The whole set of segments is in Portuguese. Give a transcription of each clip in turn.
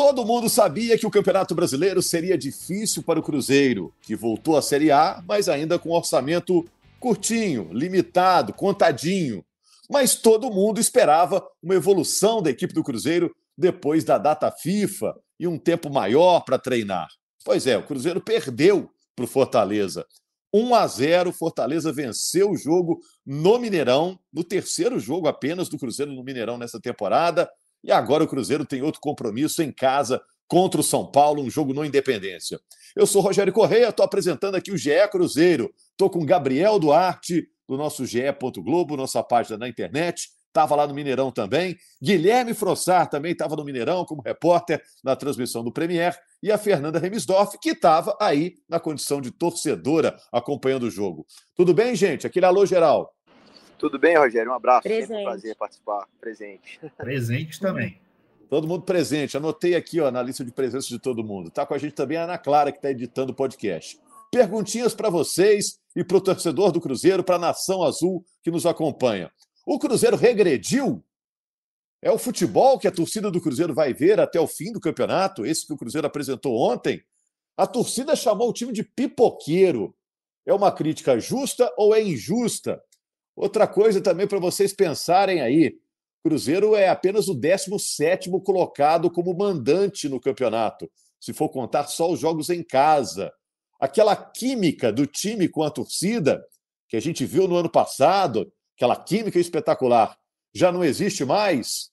Todo mundo sabia que o Campeonato Brasileiro seria difícil para o Cruzeiro, que voltou à Série A, mas ainda com orçamento curtinho, limitado, contadinho. Mas todo mundo esperava uma evolução da equipe do Cruzeiro depois da data FIFA e um tempo maior para treinar. Pois é, o Cruzeiro perdeu para o Fortaleza. 1 a 0, Fortaleza venceu o jogo no Mineirão, no terceiro jogo apenas do Cruzeiro no Mineirão nessa temporada. E agora o Cruzeiro tem outro compromisso em casa contra o São Paulo, um jogo no Independência. Eu sou Rogério Correia, estou apresentando aqui o GE Cruzeiro. Estou com Gabriel Duarte, do nosso GE. Globo, nossa página na internet. Estava lá no Mineirão também. Guilherme Frossar também estava no Mineirão como repórter na transmissão do Premier. E a Fernanda Remisdorf, que estava aí na condição de torcedora acompanhando o jogo. Tudo bem, gente? Aquele alô geral. Tudo bem, Rogério? Um abraço. Presente. Sempre um prazer participar. Presente. Presente também. Todo mundo presente. Anotei aqui ó, na lista de presença de todo mundo. Está com a gente também a Ana Clara, que está editando o podcast. Perguntinhas para vocês e para o torcedor do Cruzeiro, para a Nação Azul que nos acompanha. O Cruzeiro regrediu? É o futebol que a torcida do Cruzeiro vai ver até o fim do campeonato, esse que o Cruzeiro apresentou ontem? A torcida chamou o time de pipoqueiro. É uma crítica justa ou é injusta? Outra coisa também para vocês pensarem aí: Cruzeiro é apenas o 17 colocado como mandante no campeonato, se for contar só os jogos em casa. Aquela química do time com a torcida, que a gente viu no ano passado, aquela química espetacular, já não existe mais.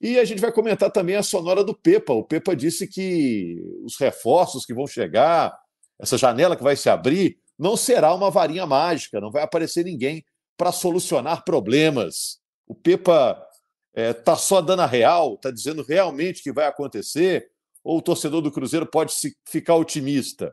E a gente vai comentar também a sonora do Pepa. O Pepa disse que os reforços que vão chegar, essa janela que vai se abrir, não será uma varinha mágica, não vai aparecer ninguém para solucionar problemas. O Pepa está é, tá só dando a real, está dizendo realmente que vai acontecer, ou o torcedor do Cruzeiro pode se, ficar otimista?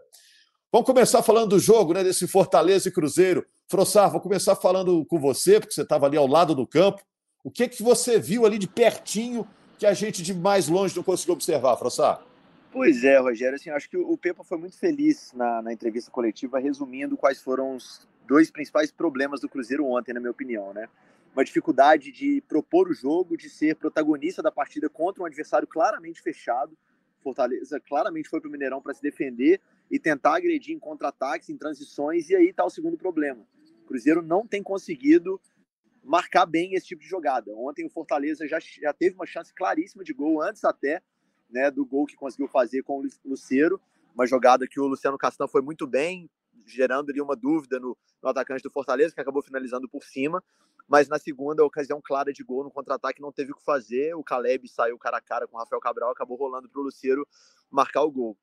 Vamos começar falando do jogo, né, desse Fortaleza e Cruzeiro. Frossar, vou começar falando com você, porque você estava ali ao lado do campo. O que, que você viu ali de pertinho que a gente de mais longe não conseguiu observar, Frossar? Pois é, Rogério, assim, acho que o Pepa foi muito feliz na, na entrevista coletiva, resumindo quais foram os dois principais problemas do Cruzeiro ontem, na minha opinião, né? Uma dificuldade de propor o jogo, de ser protagonista da partida contra um adversário claramente fechado. Fortaleza claramente foi para o Mineirão para se defender e tentar agredir em contra-ataques, em transições, e aí está o segundo problema. O Cruzeiro não tem conseguido marcar bem esse tipo de jogada. Ontem o Fortaleza já, já teve uma chance claríssima de gol, antes até né, do gol que conseguiu fazer com o Luceiro, uma jogada que o Luciano Castan foi muito bem, gerando ali uma dúvida no, no, atacante do Fortaleza, que acabou finalizando por cima. Mas na segunda ocasião clara de gol no contra-ataque não teve o que fazer. O Caleb saiu cara a cara com o Rafael Cabral, acabou rolando para o Luceiro marcar o gol.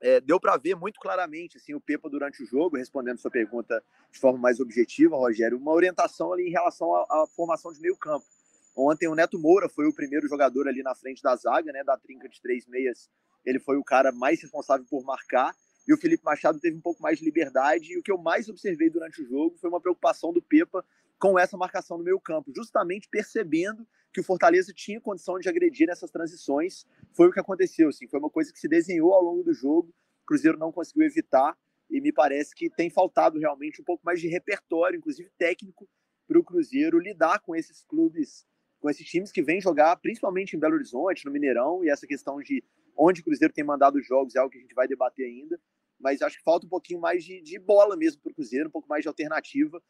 É, deu para ver muito claramente assim o Pepa durante o jogo, respondendo sua pergunta de forma mais objetiva, Rogério, uma orientação ali em relação à, à formação de meio campo. Ontem o Neto Moura foi o primeiro jogador ali na frente da zaga, né, da trinca de três meias. Ele foi o cara mais responsável por marcar e o Felipe Machado teve um pouco mais de liberdade. E o que eu mais observei durante o jogo foi uma preocupação do Pepa com essa marcação no meio campo, justamente percebendo que o Fortaleza tinha condição de agredir nessas transições. Foi o que aconteceu, assim, foi uma coisa que se desenhou ao longo do jogo, o Cruzeiro não conseguiu evitar, e me parece que tem faltado realmente um pouco mais de repertório, inclusive técnico, para o Cruzeiro lidar com esses clubes, com esses times que vêm jogar, principalmente em Belo Horizonte, no Mineirão, e essa questão de onde o Cruzeiro tem mandado os jogos é algo que a gente vai debater ainda, mas acho que falta um pouquinho mais de, de bola mesmo para o Cruzeiro, um pouco mais de alternativa,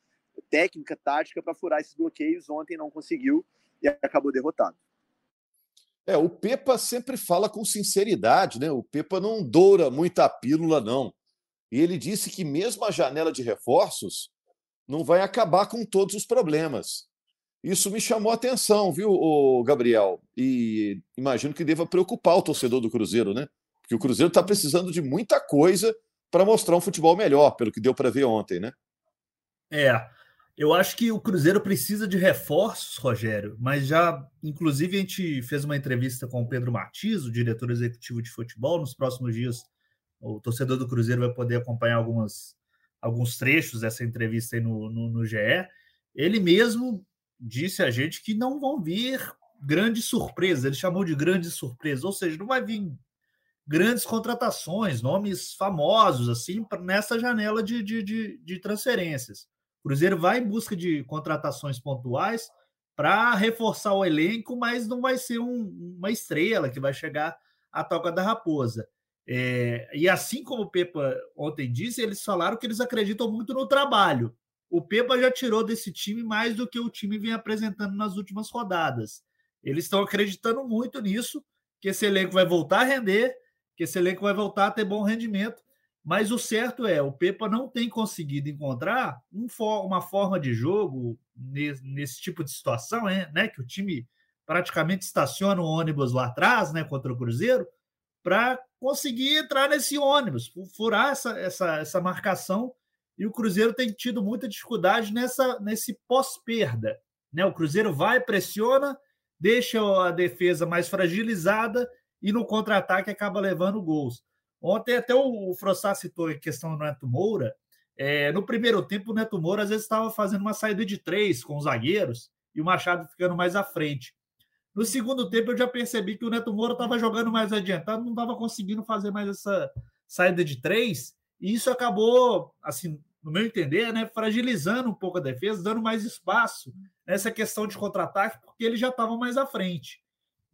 técnica, tática para furar esses bloqueios. Ontem não conseguiu e acabou derrotado. É, o Pepa sempre fala com sinceridade, né? O Pepa não doura muita pílula, não. E ele disse que mesmo a janela de reforços não vai acabar com todos os problemas. Isso me chamou a atenção, viu, Gabriel? E imagino que deva preocupar o torcedor do Cruzeiro, né? Porque o Cruzeiro está precisando de muita coisa para mostrar um futebol melhor, pelo que deu para ver ontem, né? É. Eu acho que o Cruzeiro precisa de reforços, Rogério, mas já, inclusive, a gente fez uma entrevista com o Pedro Martins, o diretor executivo de futebol. Nos próximos dias o torcedor do Cruzeiro vai poder acompanhar algumas, alguns trechos dessa entrevista aí no, no, no GE. Ele mesmo disse a gente que não vão vir grandes surpresas, ele chamou de grandes surpresas, ou seja, não vai vir grandes contratações, nomes famosos, assim, nessa janela de, de, de, de transferências. O Cruzeiro vai em busca de contratações pontuais para reforçar o elenco, mas não vai ser um, uma estrela que vai chegar à toca da raposa. É, e assim como o Pepa ontem disse, eles falaram que eles acreditam muito no trabalho. O Pepa já tirou desse time mais do que o time vem apresentando nas últimas rodadas. Eles estão acreditando muito nisso, que esse elenco vai voltar a render, que esse elenco vai voltar a ter bom rendimento. Mas o certo é, o Pepa não tem conseguido encontrar um uma forma de jogo nesse, nesse tipo de situação, né? Que o time praticamente estaciona o ônibus lá atrás, né? Contra o Cruzeiro, para conseguir entrar nesse ônibus, furar essa, essa, essa marcação. E o Cruzeiro tem tido muita dificuldade nessa, nesse pós-perda. Né? O Cruzeiro vai, pressiona, deixa a defesa mais fragilizada e no contra-ataque acaba levando gols. Ontem até o Frossá citou a questão do Neto Moura. É, no primeiro tempo, o Neto Moura às vezes estava fazendo uma saída de três com os zagueiros e o Machado ficando mais à frente. No segundo tempo, eu já percebi que o Neto Moura estava jogando mais adiantado, não estava conseguindo fazer mais essa saída de três, e isso acabou, assim, no meu entender, né, fragilizando um pouco a defesa, dando mais espaço nessa questão de contra-ataque, porque ele já estava mais à frente.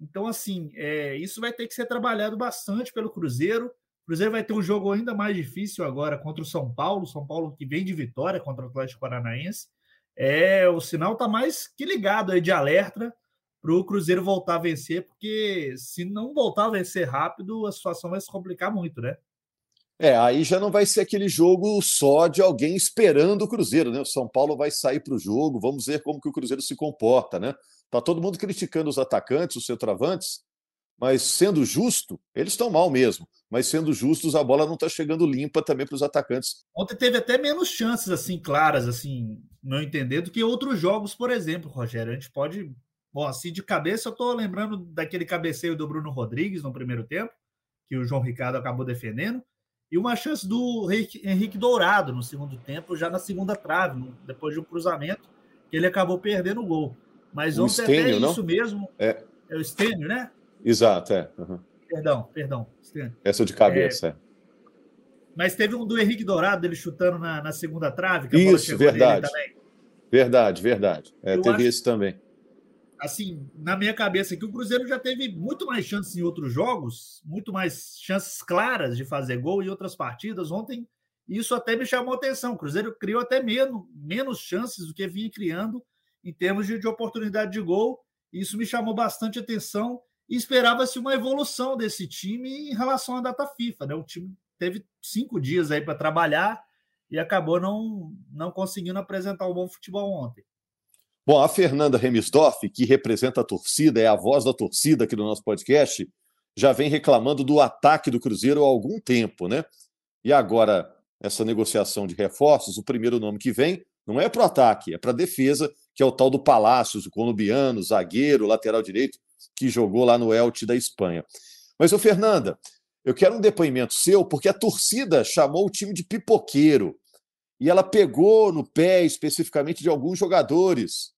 Então, assim, é, isso vai ter que ser trabalhado bastante pelo Cruzeiro. O Cruzeiro vai ter um jogo ainda mais difícil agora contra o São Paulo, São Paulo que vem de vitória contra o Atlético Paranaense. É, o sinal está mais que ligado aí de alerta para o Cruzeiro voltar a vencer, porque se não voltar a vencer rápido, a situação vai se complicar muito, né? É, aí já não vai ser aquele jogo só de alguém esperando o Cruzeiro, né? O São Paulo vai sair para o jogo, vamos ver como que o Cruzeiro se comporta, né? Tá todo mundo criticando os atacantes, os centroavantes, mas sendo justo, eles estão mal mesmo. Mas sendo justos, a bola não está chegando limpa também para os atacantes. Ontem teve até menos chances assim claras, assim, não entender, do que outros jogos, por exemplo, Rogério. A gente pode, bom, assim de cabeça, eu estou lembrando daquele cabeceio do Bruno Rodrigues no primeiro tempo, que o João Ricardo acabou defendendo, e uma chance do Henrique Dourado no segundo tempo, já na segunda trave, depois de um cruzamento, que ele acabou perdendo o gol. Mas o ontem Stênio, até não? isso mesmo. É. é o Stênio, né? Exato, é. Uhum. Perdão, perdão. Essa de cabeça, é. é. Mas teve um do Henrique Dourado, ele chutando na, na segunda trave. Isso, verdade. Verdade, verdade. É, teve acho, esse também. Assim, na minha cabeça aqui, o Cruzeiro já teve muito mais chances em outros jogos, muito mais chances claras de fazer gol em outras partidas. Ontem, isso até me chamou a atenção. O Cruzeiro criou até menos, menos chances do que vinha criando em termos de, de oportunidade de gol. Isso me chamou bastante atenção e esperava-se uma evolução desse time em relação à data FIFA. Né? O time teve cinco dias aí para trabalhar e acabou não, não conseguindo apresentar um bom futebol ontem. Bom, a Fernanda Remisdorf, que representa a torcida, é a voz da torcida aqui no nosso podcast, já vem reclamando do ataque do Cruzeiro há algum tempo, né? E agora, essa negociação de reforços, o primeiro nome que vem não é para o ataque, é para a defesa, que é o tal do Palácios, o colombiano, zagueiro, lateral direito, que jogou lá no Elche da Espanha. Mas, ô Fernanda, eu quero um depoimento seu, porque a torcida chamou o time de pipoqueiro. E ela pegou no pé especificamente de alguns jogadores.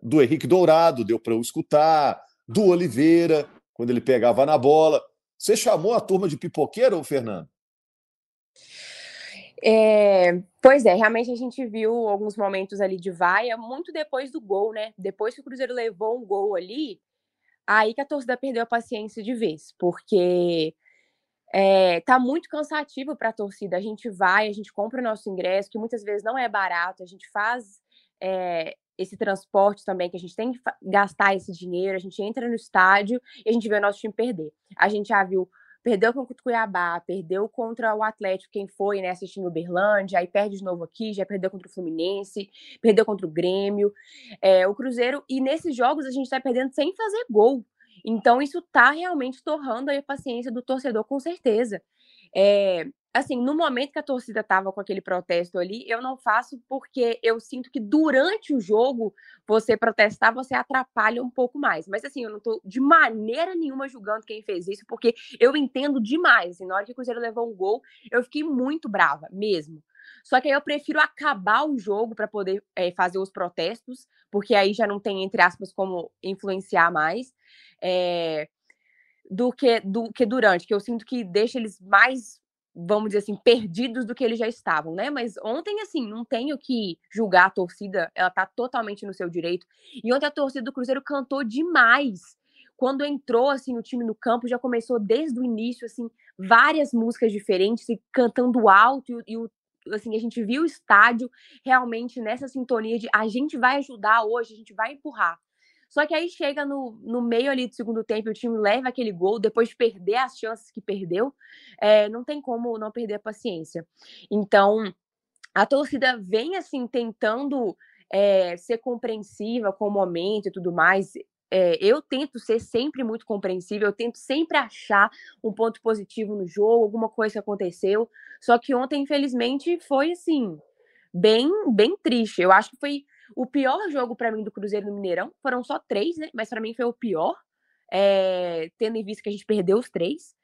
Do Henrique Dourado, deu para eu escutar, do Oliveira, quando ele pegava na bola. Você chamou a turma de pipoqueiro, Fernando? É, pois é, realmente a gente viu alguns momentos ali de vaia, muito depois do gol, né? Depois que o Cruzeiro levou um gol ali, aí que a torcida perdeu a paciência de vez, porque é, tá muito cansativo para a torcida. A gente vai, a gente compra o nosso ingresso, que muitas vezes não é barato, a gente faz é, esse transporte também, que a gente tem que gastar esse dinheiro, a gente entra no estádio e a gente vê o nosso time perder. A gente já viu perdeu contra o Cuiabá, perdeu contra o Atlético, quem foi, né, assistindo o Berlândia, aí perde de novo aqui, já perdeu contra o Fluminense, perdeu contra o Grêmio, é, o Cruzeiro, e nesses jogos a gente está perdendo sem fazer gol. Então isso está realmente torrando a paciência do torcedor, com certeza. É, assim, no momento que a torcida tava com aquele protesto ali, eu não faço porque eu sinto que durante o jogo você protestar, você atrapalha um pouco mais. Mas assim, eu não tô de maneira nenhuma julgando quem fez isso, porque eu entendo demais. Assim, na hora que o Cruzeiro levou um gol, eu fiquei muito brava, mesmo. Só que aí eu prefiro acabar o jogo para poder é, fazer os protestos, porque aí já não tem, entre aspas, como influenciar mais. É, do que do que durante, que eu sinto que deixa eles mais vamos dizer assim, perdidos do que eles já estavam, né? Mas ontem, assim, não tenho que julgar a torcida, ela tá totalmente no seu direito. E ontem a torcida do Cruzeiro cantou demais. Quando entrou, assim, o time no campo, já começou desde o início, assim, várias músicas diferentes e cantando alto e, o assim, a gente viu o estádio realmente nessa sintonia de a gente vai ajudar hoje, a gente vai empurrar. Só que aí chega no, no meio ali do segundo tempo, o time leva aquele gol, depois de perder as chances que perdeu, é, não tem como não perder a paciência. Então, a torcida vem assim tentando é, ser compreensiva com o momento e tudo mais. É, eu tento ser sempre muito compreensível, eu tento sempre achar um ponto positivo no jogo, alguma coisa que aconteceu. Só que ontem, infelizmente, foi assim, bem, bem triste. Eu acho que foi o pior jogo para mim do Cruzeiro no Mineirão foram só três, né? Mas para mim foi o pior, é, tendo em vista que a gente perdeu os três.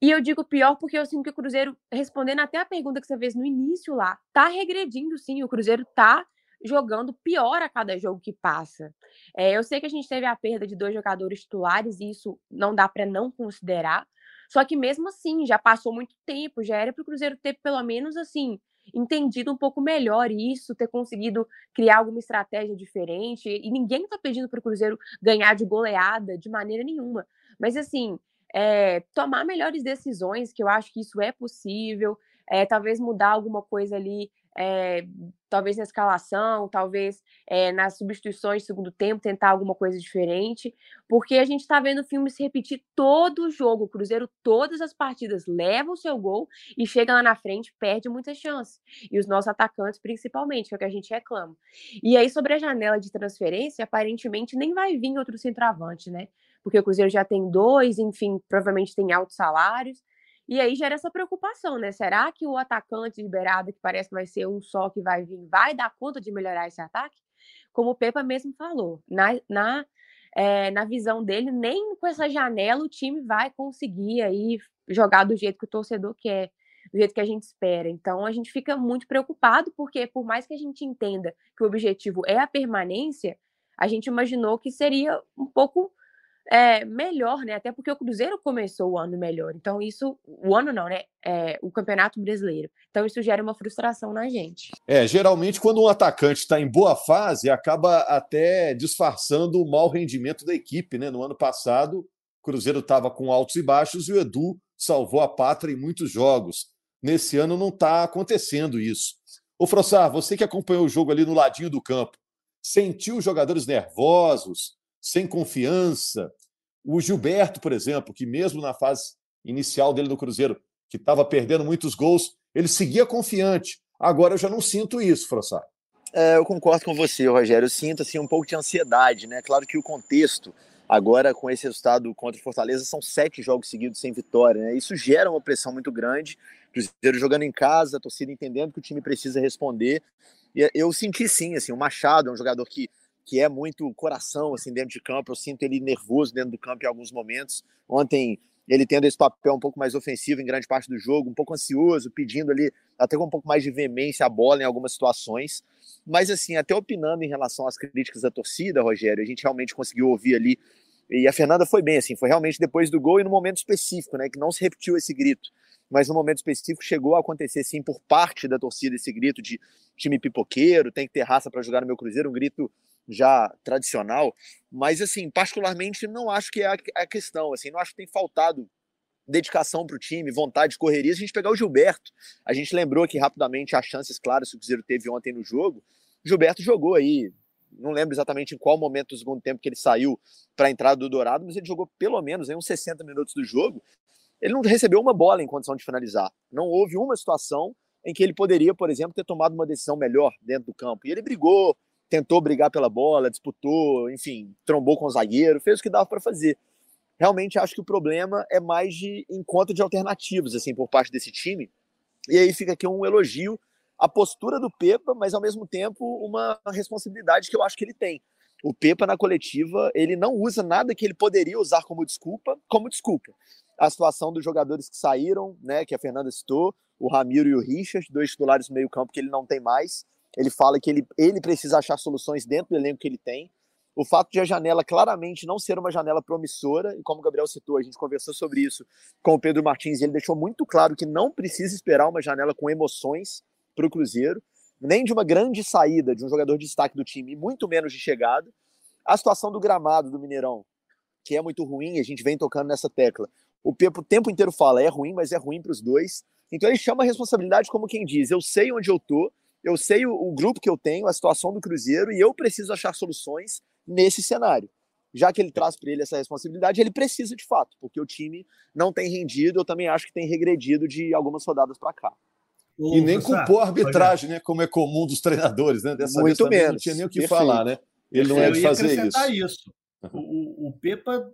E eu digo pior porque eu sinto que o Cruzeiro, respondendo até a pergunta que você fez no início lá, tá regredindo sim. O Cruzeiro tá jogando pior a cada jogo que passa. É, eu sei que a gente teve a perda de dois jogadores titulares e isso não dá para não considerar. Só que mesmo assim, já passou muito tempo, já era para o Cruzeiro ter pelo menos assim entendido um pouco melhor isso, ter conseguido criar alguma estratégia diferente. E ninguém está pedindo para o Cruzeiro ganhar de goleada de maneira nenhuma. Mas, assim, é, tomar melhores decisões, que eu acho que isso é possível. É, talvez mudar alguma coisa ali é, talvez na escalação, talvez é, nas substituições segundo tempo, tentar alguma coisa diferente, porque a gente está vendo o filme se repetir todo o jogo. O Cruzeiro, todas as partidas, leva o seu gol e chega lá na frente, perde muitas chances. E os nossos atacantes, principalmente, que é o que a gente reclama. E aí, sobre a janela de transferência, aparentemente nem vai vir outro centroavante, né? Porque o Cruzeiro já tem dois, enfim, provavelmente tem altos salários. E aí gera essa preocupação, né? Será que o atacante liberado, que parece que vai ser um só que vai vir, vai dar conta de melhorar esse ataque? Como o Pepa mesmo falou, na, na, é, na visão dele, nem com essa janela o time vai conseguir aí jogar do jeito que o torcedor quer, do jeito que a gente espera. Então a gente fica muito preocupado, porque por mais que a gente entenda que o objetivo é a permanência, a gente imaginou que seria um pouco é, melhor, né? Até porque o Cruzeiro começou o ano melhor. Então, isso, o ano não, né? É, o Campeonato Brasileiro. Então, isso gera uma frustração na gente. É, geralmente, quando um atacante está em boa fase, acaba até disfarçando o mau rendimento da equipe, né? No ano passado, o Cruzeiro estava com altos e baixos e o Edu salvou a pátria em muitos jogos. Nesse ano não está acontecendo isso. Ô, Frossar, você que acompanhou o jogo ali no ladinho do campo, sentiu os jogadores nervosos? sem confiança. O Gilberto, por exemplo, que mesmo na fase inicial dele no Cruzeiro, que estava perdendo muitos gols, ele seguia confiante. Agora eu já não sinto isso, Frossar. É, eu concordo com você, Rogério. Eu sinto assim, um pouco de ansiedade, né? Claro que o contexto, agora com esse resultado contra o Fortaleza, são sete jogos seguidos sem vitória. Né? Isso gera uma pressão muito grande. Cruzeiro jogando em casa, a torcida entendendo que o time precisa responder. E eu senti sim, assim, o Machado é um jogador que que é muito coração assim dentro de campo. Eu sinto ele nervoso dentro do campo em alguns momentos. Ontem ele tendo esse papel um pouco mais ofensivo em grande parte do jogo, um pouco ansioso, pedindo ali até com um pouco mais de veemência a bola em algumas situações. Mas assim, até opinando em relação às críticas da torcida, Rogério, a gente realmente conseguiu ouvir ali e a Fernanda foi bem assim, foi realmente depois do gol e no momento específico, né, que não se repetiu esse grito mas no momento específico chegou a acontecer sim por parte da torcida esse grito de time pipoqueiro, tem que ter raça para jogar no meu Cruzeiro, um grito já tradicional, mas assim, particularmente não acho que é a, questão, assim, não acho que tem faltado dedicação para o time, vontade de correria. Se a gente pegar o Gilberto, a gente lembrou aqui rapidamente as chances claras que o Cruzeiro teve ontem no jogo. Gilberto jogou aí, não lembro exatamente em qual momento do segundo tempo que ele saiu para a entrada do Dourado, mas ele jogou pelo menos aí uns 60 minutos do jogo. Ele não recebeu uma bola em condição de finalizar. Não houve uma situação em que ele poderia, por exemplo, ter tomado uma decisão melhor dentro do campo. E ele brigou, tentou brigar pela bola, disputou, enfim, trombou com o zagueiro, fez o que dava para fazer. Realmente acho que o problema é mais de encontro de alternativas assim por parte desse time, E aí fica aqui um elogio à postura do Pepa, mas ao mesmo tempo uma responsabilidade que eu acho que ele tem. O Pepa na coletiva, ele não usa nada que ele poderia usar como desculpa, como desculpa. A situação dos jogadores que saíram, né, que a Fernanda citou, o Ramiro e o Richard, dois titulares do meio-campo que ele não tem mais. Ele fala que ele, ele precisa achar soluções dentro do elenco que ele tem. O fato de a janela claramente não ser uma janela promissora, e como o Gabriel citou, a gente conversou sobre isso com o Pedro Martins, e ele deixou muito claro que não precisa esperar uma janela com emoções para o Cruzeiro nem de uma grande saída de um jogador de destaque do time, muito menos de chegada. A situação do gramado do Mineirão, que é muito ruim, a gente vem tocando nessa tecla. O Pepo o tempo inteiro fala, é ruim, mas é ruim para os dois. Então ele chama a responsabilidade como quem diz: eu sei onde eu tô, eu sei o, o grupo que eu tenho, a situação do Cruzeiro, e eu preciso achar soluções nesse cenário. Já que ele traz para ele essa responsabilidade, ele precisa de fato, porque o time não tem rendido, eu também acho que tem regredido de algumas rodadas para cá e nem culpou a arbitragem, né? Como é comum dos treinadores, né? Dessa Muito vez menos. não tinha nem o que Perfeito. falar, né? Ele não é de fazer isso. isso. O, o Pepa,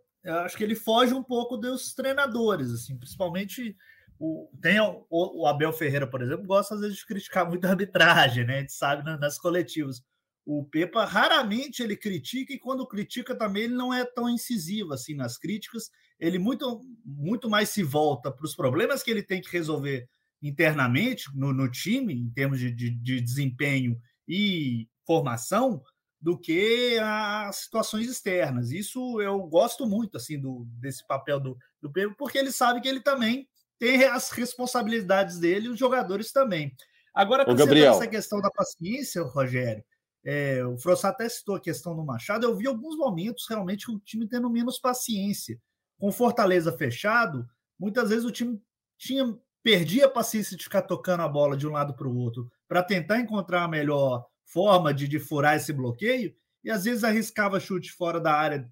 acho que ele foge um pouco dos treinadores, assim, principalmente o, tem o, o, Abel Ferreira, por exemplo, gosta às vezes de criticar muito a arbitragem, né? A gente sabe nas coletivas. O Pepa raramente ele critica e quando critica também ele não é tão incisivo assim nas críticas. Ele muito muito mais se volta para os problemas que ele tem que resolver internamente no, no time, em termos de, de, de, desempenho e formação, do que as situações externas. Isso eu gosto muito assim do, desse papel do, do Pedro, porque ele sabe que ele também tem as responsabilidades dele e os jogadores também. Agora, com essa questão da paciência, Rogério, é, o Frossá até citou a questão do Machado, eu vi alguns momentos realmente o time tendo menos paciência. Com Fortaleza fechado, muitas vezes o time tinha perdia a paciência de ficar tocando a bola de um lado para o outro para tentar encontrar a melhor forma de, de furar esse bloqueio e às vezes arriscava chute fora da área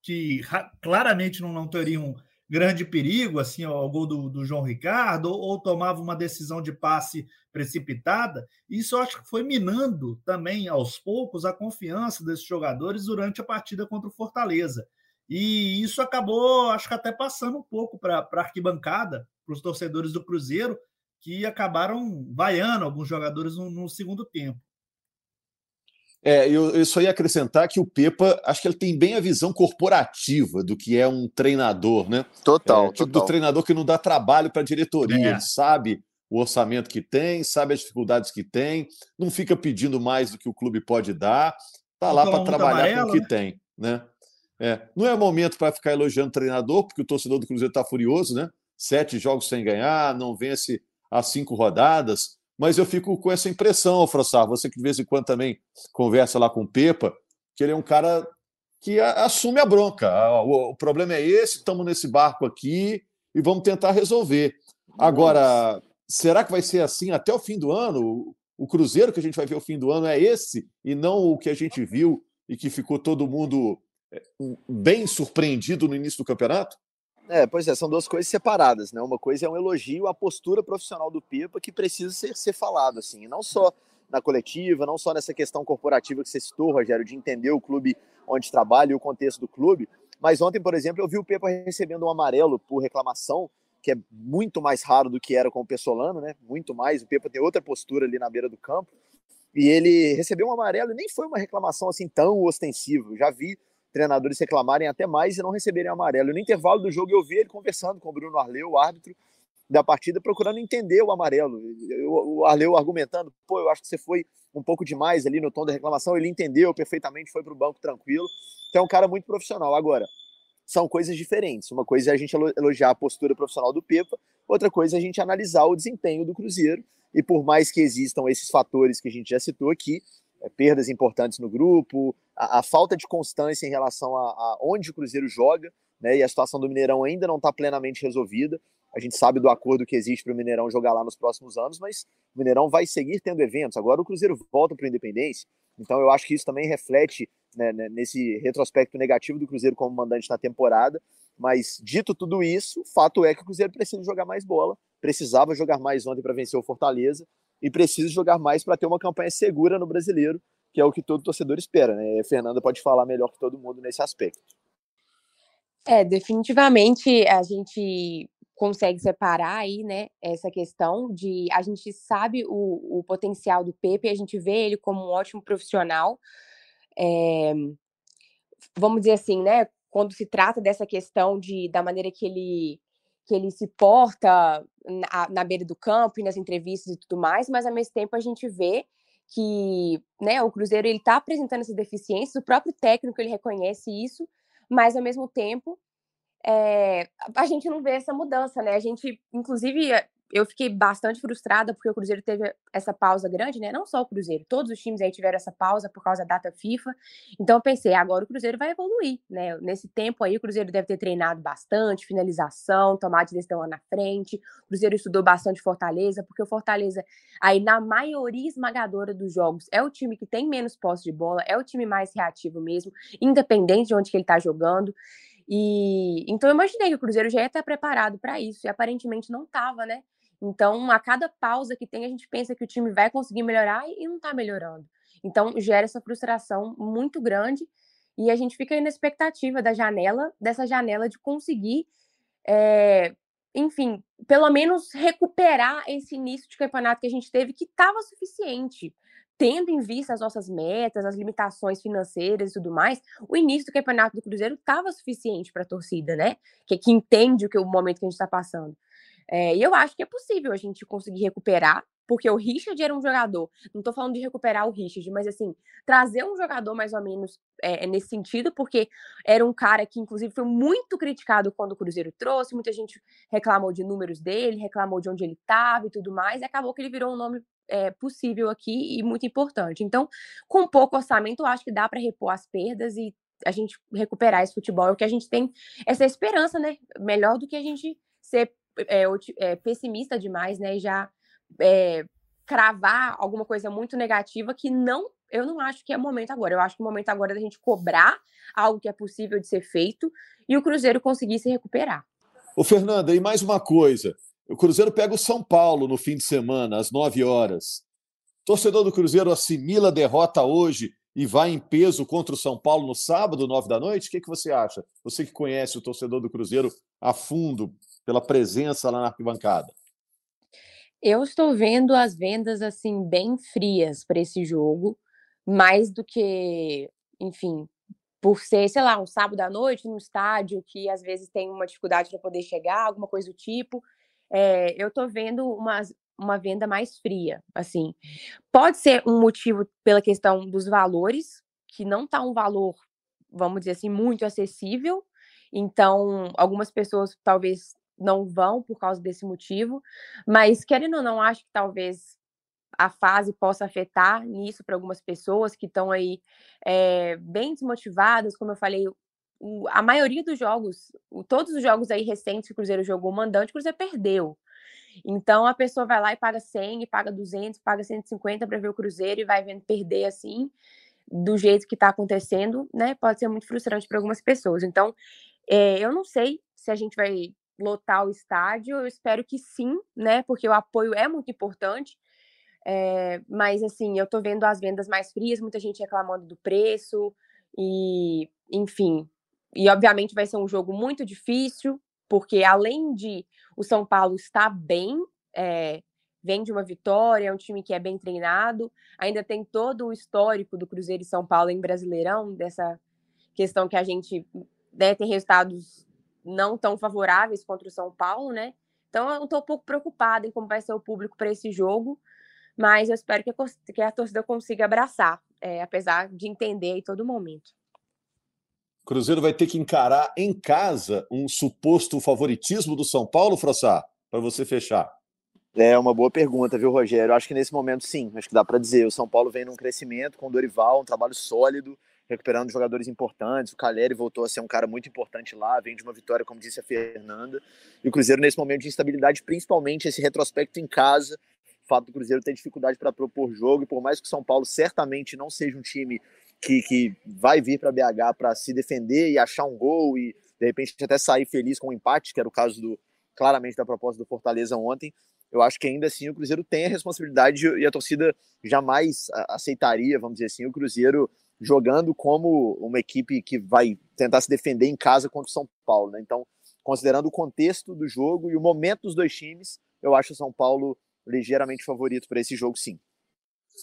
que claramente não, não teria um grande perigo, assim, ao gol do, do João Ricardo, ou, ou, tomava uma decisão de passe precipitada. Isso eu acho que foi minando também, aos poucos, a confiança desses jogadores durante a partida contra o Fortaleza. E isso acabou, acho que até passando um pouco para a arquibancada, para os torcedores do Cruzeiro, que acabaram vaiando alguns jogadores no, no segundo tempo. É, eu, eu só ia acrescentar que o Pepa, acho que ele tem bem a visão corporativa do que é um treinador, né? Total. É, tipo total. do treinador que não dá trabalho para a diretoria. É. Ele sabe o orçamento que tem, sabe as dificuldades que tem, não fica pedindo mais do que o clube pode dar, tá lá para trabalhar amarelo, com o que né? tem, né? É, não é momento para ficar elogiando o treinador, porque o torcedor do Cruzeiro está furioso, né? sete jogos sem ganhar, não vence as cinco rodadas, mas eu fico com essa impressão, Frossar, você que de vez em quando também conversa lá com o Pepa, que ele é um cara que assume a bronca. O, problema é esse, estamos nesse barco aqui e vamos tentar resolver. Agora, será que vai ser assim até o fim do ano? O Cruzeiro que a gente vai ver o fim do ano é esse e não o que a gente viu e que ficou todo mundo é, bem surpreendido no início do campeonato? É, pois é, são duas coisas separadas, né? Uma coisa é um elogio à postura profissional do Pipa que precisa ser, ser falado, assim, não só na coletiva, não só nessa questão corporativa que você citou, Rogério, de entender o clube onde trabalha e o contexto do clube, mas ontem, por exemplo, eu vi o Pepa recebendo um amarelo por reclamação, que é muito mais raro do que era com o Pessolano, né? Muito mais. O Pepa tem outra postura ali na beira do campo. E ele recebeu um amarelo e nem foi uma reclamação assim tão ostensiva. Eu já vi treinadores reclamarem até mais e não receberem amarelo. No intervalo do jogo eu vi ele conversando com o Bruno Arleu, o árbitro da partida, procurando entender o amarelo. O Arleu argumentando, pô, eu acho que você foi um pouco demais ali no tom da reclamação. Ele entendeu perfeitamente, foi para o banco tranquilo. Então é um cara muito profissional. Agora, são coisas diferentes. Uma coisa é a gente elogiar a postura profissional do Pepa, outra coisa é a gente analisar o desempenho do Cruzeiro. E por mais que existam esses fatores que a gente já citou aqui, perdas importantes no grupo, a, a, falta de constância em relação a, a, onde o Cruzeiro joga, né? E a situação do Mineirão ainda não está plenamente resolvida. A gente sabe do acordo que existe para o Mineirão jogar lá nos próximos anos, mas o Mineirão vai seguir tendo eventos. Agora o Cruzeiro volta para o Independência, então eu acho que isso também reflete né, né, nesse retrospecto negativo do Cruzeiro como mandante na temporada. Mas dito tudo isso, fato é que o Cruzeiro precisa jogar mais bola, precisava jogar mais ontem para vencer o Fortaleza e precisa jogar mais para ter uma campanha segura no brasileiro, que é o que todo torcedor espera, né? A Fernanda pode falar melhor que todo mundo nesse aspecto. É, definitivamente a gente consegue separar aí, né, essa questão de a gente sabe o, o potencial do Pepe, a gente vê ele como um ótimo profissional. É, vamos dizer assim, né, quando se trata dessa questão de da maneira que ele que ele se porta na, na beira do campo e nas entrevistas e tudo mais, mas ao mesmo tempo a gente vê que né, o Cruzeiro ele está apresentando essas deficiências, o próprio técnico ele reconhece isso, mas ao mesmo tempo é, a gente não vê essa mudança, né? A gente, inclusive, eu fiquei bastante frustrada porque o Cruzeiro teve essa pausa grande, né? Não só o Cruzeiro, todos os times aí tiveram essa pausa por causa da data FIFA. Então eu pensei, agora o Cruzeiro vai evoluir, né? Nesse tempo aí o Cruzeiro deve ter treinado bastante, finalização, tomar de decisão lá na frente. O Cruzeiro estudou bastante Fortaleza, porque o Fortaleza aí na maioria esmagadora dos jogos é o time que tem menos posse de bola, é o time mais reativo mesmo, independente de onde que ele tá jogando. E então eu imaginei que o Cruzeiro já ia estar preparado para isso, e aparentemente não estava, né? Então, a cada pausa que tem, a gente pensa que o time vai conseguir melhorar e não está melhorando. Então, gera essa frustração muito grande e a gente fica aí na expectativa da janela, dessa janela de conseguir, é, enfim, pelo menos recuperar esse início de campeonato que a gente teve, que estava suficiente. Tendo em vista as nossas metas, as limitações financeiras e tudo mais, o início do campeonato do Cruzeiro estava suficiente para a torcida, né? Que, que entende o que o momento que a gente está passando. É, e eu acho que é possível a gente conseguir recuperar, porque o Richard era um jogador. Não estou falando de recuperar o Richard, mas assim, trazer um jogador mais ou menos é, nesse sentido, porque era um cara que, inclusive, foi muito criticado quando o Cruzeiro trouxe, muita gente reclamou de números dele, reclamou de onde ele estava e tudo mais, e acabou que ele virou um nome é, possível aqui e muito importante. Então, com pouco orçamento, eu acho que dá para repor as perdas e a gente recuperar esse futebol, é o que a gente tem essa esperança, né? Melhor do que a gente ser é, é, pessimista demais, né? E já é, cravar alguma coisa muito negativa que não, eu não acho que é o momento agora. Eu acho que o momento agora é da gente cobrar algo que é possível de ser feito e o Cruzeiro conseguir se recuperar. Ô, Fernanda, e mais uma coisa. O Cruzeiro pega o São Paulo no fim de semana, às 9 horas. Torcedor do Cruzeiro assimila a derrota hoje e vai em peso contra o São Paulo no sábado, 9 da noite? O que, que você acha? Você que conhece o torcedor do Cruzeiro a fundo, pela presença lá na arquibancada? Eu estou vendo as vendas assim bem frias para esse jogo, mais do que, enfim, por ser, sei lá, um sábado à noite no estádio que às vezes tem uma dificuldade para poder chegar, alguma coisa do tipo. É, eu estou vendo uma, uma venda mais fria, assim. Pode ser um motivo pela questão dos valores, que não está um valor, vamos dizer assim, muito acessível. Então, algumas pessoas talvez não vão por causa desse motivo, mas querendo ou não, acho que talvez a fase possa afetar nisso para algumas pessoas que estão aí é, bem desmotivadas, como eu falei, o, a maioria dos jogos, o, todos os jogos aí recentes que o Cruzeiro jogou mandante, o Cruzeiro perdeu. Então a pessoa vai lá e paga 100, e paga 200, paga 150 para ver o Cruzeiro e vai vendo perder assim, do jeito que está acontecendo, né? Pode ser muito frustrante para algumas pessoas. Então, é, eu não sei se a gente vai lotar o estádio. Eu espero que sim, né? Porque o apoio é muito importante. É, mas assim, eu tô vendo as vendas mais frias, muita gente reclamando do preço, e enfim. E obviamente vai ser um jogo muito difícil, porque além de o São Paulo estar bem, é, vem de uma vitória, é um time que é bem treinado, ainda tem todo o histórico do Cruzeiro e São Paulo em Brasileirão, dessa questão que a gente né, tem resultados não tão favoráveis contra o São Paulo, né? Então eu estou um pouco preocupada em como vai ser o público para esse jogo, mas eu espero que a, que a torcida consiga abraçar, é, apesar de entender em todo momento. Cruzeiro vai ter que encarar em casa um suposto favoritismo do São Paulo, Frossá, para você fechar. É uma boa pergunta, viu, Rogério? Acho que nesse momento sim, acho que dá para dizer. O São Paulo vem num crescimento com o Dorival, um trabalho sólido recuperando jogadores importantes. O Caleri voltou a ser um cara muito importante lá, vem de uma vitória, como disse a Fernanda. E o Cruzeiro, nesse momento de instabilidade, principalmente esse retrospecto em casa, o fato do Cruzeiro ter dificuldade para propor jogo, e por mais que o São Paulo certamente não seja um time que, que vai vir para BH para se defender e achar um gol e de repente até sair feliz com um empate, que era o caso do claramente da proposta do Fortaleza ontem. Eu acho que ainda assim o Cruzeiro tem a responsabilidade e a torcida jamais aceitaria, vamos dizer assim, o Cruzeiro jogando como uma equipe que vai tentar se defender em casa contra o São Paulo. Né? Então, considerando o contexto do jogo e o momento dos dois times, eu acho o São Paulo ligeiramente favorito para esse jogo, sim.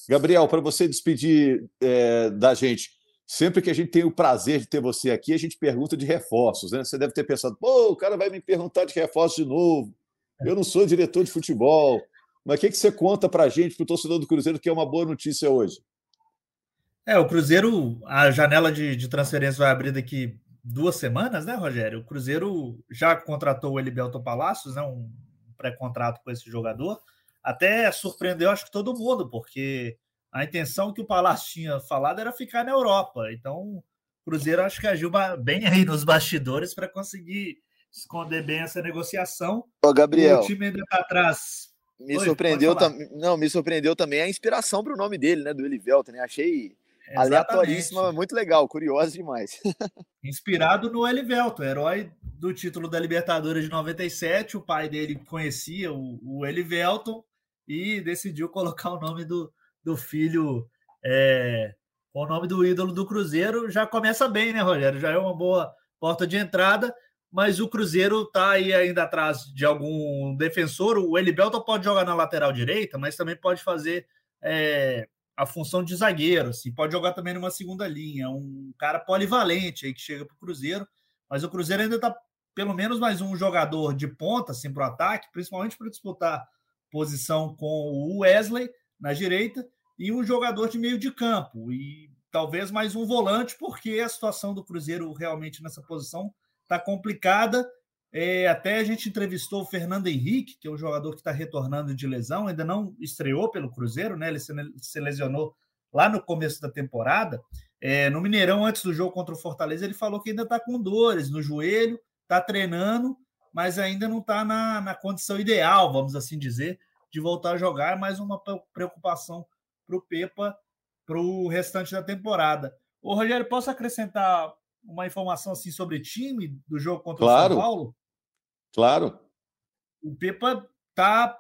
Gabriel, para você despedir é, da gente, sempre que a gente tem o prazer de ter você aqui, a gente pergunta de reforços, né? Você deve ter pensado, pô, o cara vai me perguntar de reforços de novo. Eu não sou diretor de futebol. Mas o que, que você conta para a gente, para o torcedor do Cruzeiro, que é uma boa notícia hoje? É, o Cruzeiro, a janela de, de transferência vai abrir daqui duas semanas, né, Rogério? O Cruzeiro já contratou o Eliberto Palacios, né, um pré-contrato com esse jogador. Até surpreendeu, acho que todo mundo, porque a intenção que o Palácio tinha falado era ficar na Europa. Então, o Cruzeiro acho que agiu bem aí nos bastidores para conseguir esconder bem essa negociação. Ô, Gabriel. O time ainda está atrás. Me Oi, surpreendeu também. Não, me surpreendeu também a inspiração para o nome dele, né? Do Elivelton, né? Achei aleatoríssima, muito legal, curioso demais. Inspirado no Elivelton, herói do título da Libertadores de 97. O pai dele conhecia o, o Elivelton e decidiu colocar o nome do, do filho é, com o nome do ídolo do Cruzeiro. Já começa bem, né, Rogério? Já é uma boa porta de entrada. Mas o Cruzeiro está aí ainda atrás de algum defensor. O Elivelton pode jogar na lateral direita, mas também pode fazer é, a função de zagueiro, assim, pode jogar também numa segunda linha, um cara polivalente aí que chega para o Cruzeiro, mas o Cruzeiro ainda está pelo menos mais um jogador de ponta assim, para o ataque, principalmente para disputar posição com o Wesley na direita e um jogador de meio de campo e talvez mais um volante, porque a situação do Cruzeiro realmente nessa posição está complicada é, até a gente entrevistou o Fernando Henrique, que é um jogador que está retornando de lesão, ainda não estreou pelo Cruzeiro, né? Ele se, lesionou lá no começo da temporada. É, no Mineirão, antes do jogo contra o Fortaleza, ele falou que ainda está com dores no joelho, está treinando, mas ainda não está na, na condição ideal, vamos assim dizer, de voltar a jogar. Mais uma preocupação para o Pepa para o restante da temporada. Ô, Rogério, posso acrescentar uma informação assim sobre time do jogo contra claro. o São Paulo? Claro. O Pepa tá,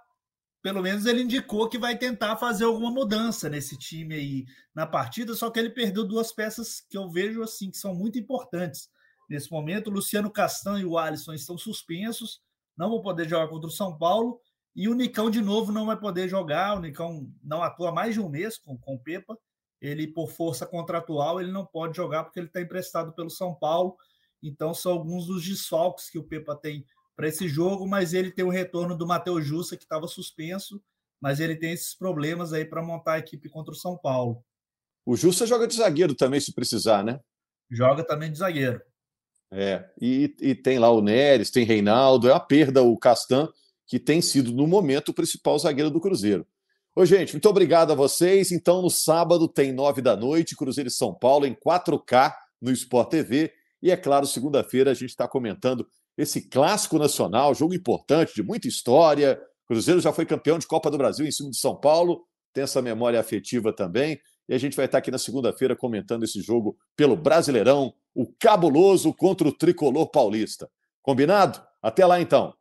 pelo menos ele indicou que vai tentar fazer alguma mudança nesse time aí na partida, só que ele perdeu duas peças que eu vejo assim que são muito importantes nesse momento. O Luciano Castan e o Alisson estão suspensos, não vão poder jogar contra o São Paulo. E o Nicão, de novo, não vai poder jogar. O Nicão não atua mais de um mês com, com o Pepa. Ele, por força contratual, ele não pode jogar porque ele está emprestado pelo São Paulo. Então, são alguns dos desfalques que o Pepa tem para esse jogo, mas ele tem o retorno do Matheus Jussa, que estava suspenso, mas ele tem esses problemas aí para montar a equipe contra o São Paulo. O Jussa joga de zagueiro também, se precisar, né? Joga também de zagueiro. É, e, e tem lá o Neres, tem Reinaldo, é a perda o Castan, que tem sido, no momento, o principal zagueiro do Cruzeiro. Ô, gente, muito obrigado a vocês. Então, no sábado tem nove da noite, Cruzeiro e São Paulo em 4K no Sport TV. E é claro, segunda-feira a gente está comentando esse clássico nacional, jogo importante, de muita história. Cruzeiro já foi campeão de Copa do Brasil em cima de São Paulo, tem essa memória afetiva também. E a gente vai estar aqui na segunda-feira comentando esse jogo pelo Brasileirão, o cabuloso contra o tricolor paulista. Combinado? Até lá então.